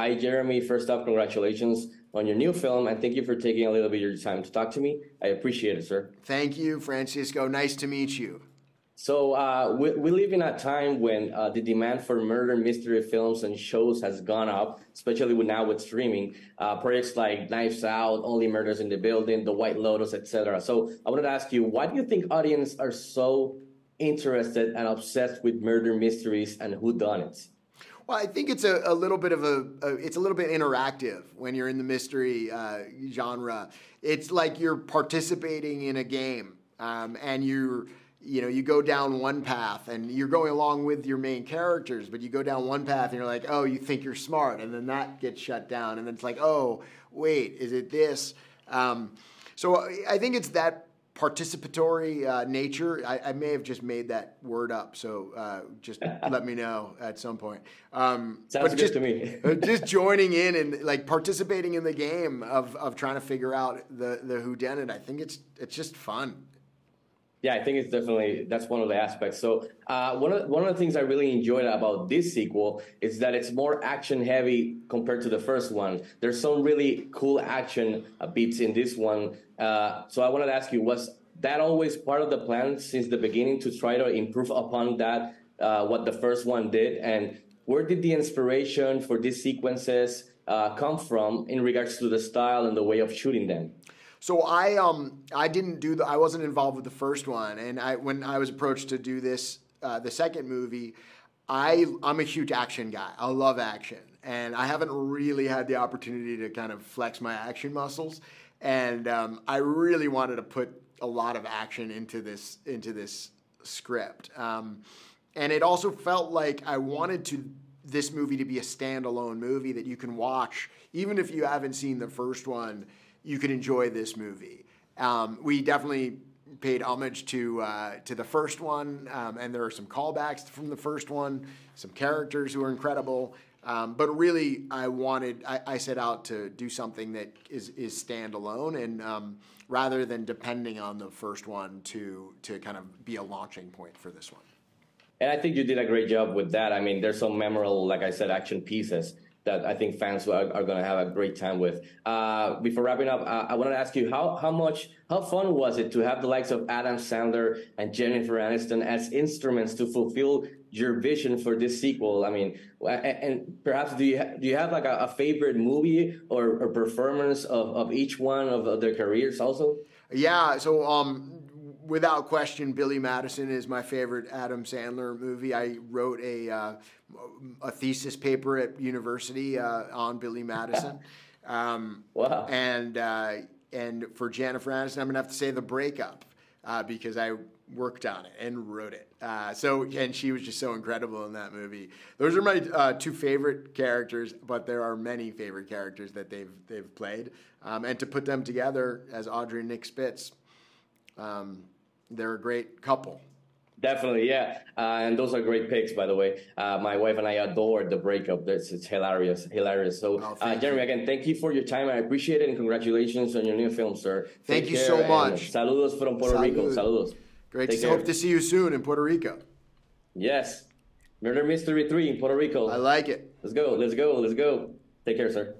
hi, Jeremy. First up, congratulations on your new film, and thank you for taking a little bit of your time to talk to me. I appreciate it, sir. Thank you, Francisco. Nice to meet you. So uh, we, we, live in a time when uh, the demand for murder mystery films and shows has gone up, especially with now with streaming. Uh, projects like Knives Out, Only Murders in the Building, The White Lotus, etc. So I wanted to ask you, why do you think audiences are so interested and obsessed with murder mysteries and who done whodunits? Well, I think it's a, a little bit of a, a, it's a little bit interactive when you're in the mystery uh, genre. It's like you're participating in a game, um, and you're you know, you go down one path and you're going along with your main characters, but you go down one path and you're like, oh, you think you're smart, and then that gets shut down, and then it's like, oh, wait, is it this? Um, so I think it's that participatory uh, nature. I, I, may have just made that word up, so uh, just let me know at some point. Um, Sounds good just, to me. just joining in and like participating in the game of, of trying to figure out the the who done it. I think it's it's just fun. Yeah, I think it's definitely that's one of the aspects. So uh, one of one of the things I really enjoyed about this sequel is that it's more action heavy compared to the first one. There's some really cool action uh, beats in this one. Uh, so I wanted to ask you, was that always part of the plan since the beginning to try to improve upon that uh, what the first one did, and where did the inspiration for these sequences uh, come from in regards to the style and the way of shooting them? So I um I didn't do the I wasn't involved with the first one, and I when I was approached to do this uh, the second movie, I I'm a huge action guy. I love action, and I haven't really had the opportunity to kind of flex my action muscles, and um, I really wanted to put a lot of action into this into this script, um, and it also felt like I wanted to this movie to be a standalone movie that you can watch even if you haven't seen the first one you can enjoy this movie. Um, we definitely paid homage to uh, to the first one, um, and there are some callbacks from the first one, some characters who are incredible. Um, but really, I wanted I, I, set out to do something that is is standalone, and um, rather than depending on the first one to to kind of be a launching point for this one. And I think you did a great job with that. I mean, there's some memorable, like I said, action pieces that I think fans are, are going to have a great time with. Uh, before wrapping up, uh, I wanted to ask you how how much how fun was it to have the likes of Adam Sandler and Jennifer Aniston as instruments to fulfill your vision for this sequel? I mean, and perhaps do you do you have like a, a favorite movie or, or performance of, of each one of their careers also? Yeah, so um, without question, Billy Madison is my favorite Adam Sandler movie. I wrote a uh, a thesis paper at university uh, on Billy Madison. Um, wow! And uh, and for Jennifer Aniston, I'm gonna have to say The Breakup uh, because I worked on it and wrote it. Uh, so and she was just so incredible in that movie. Those are my uh, two favorite characters, but there are many favorite characters that they've they've played. Um, and to put them together as Audrey and Nick Spitz. Um, they're a great couple. Definitely, yeah. Uh, and those are great picks, by the way. Uh, my wife and I adored the breakup. It's, it's hilarious, hilarious. So, oh, uh, Jeremy, again, thank you for your time. I appreciate it, and congratulations on your new film, sir. Thank Take you so much. Saludos from Puerto Salud. Rico. Saludos. Great Take to care. hope to see you soon in Puerto Rico. Yes. Murder Mystery 3 in Puerto Rico. I like it. Let's go, let's go, let's go. Take care, sir.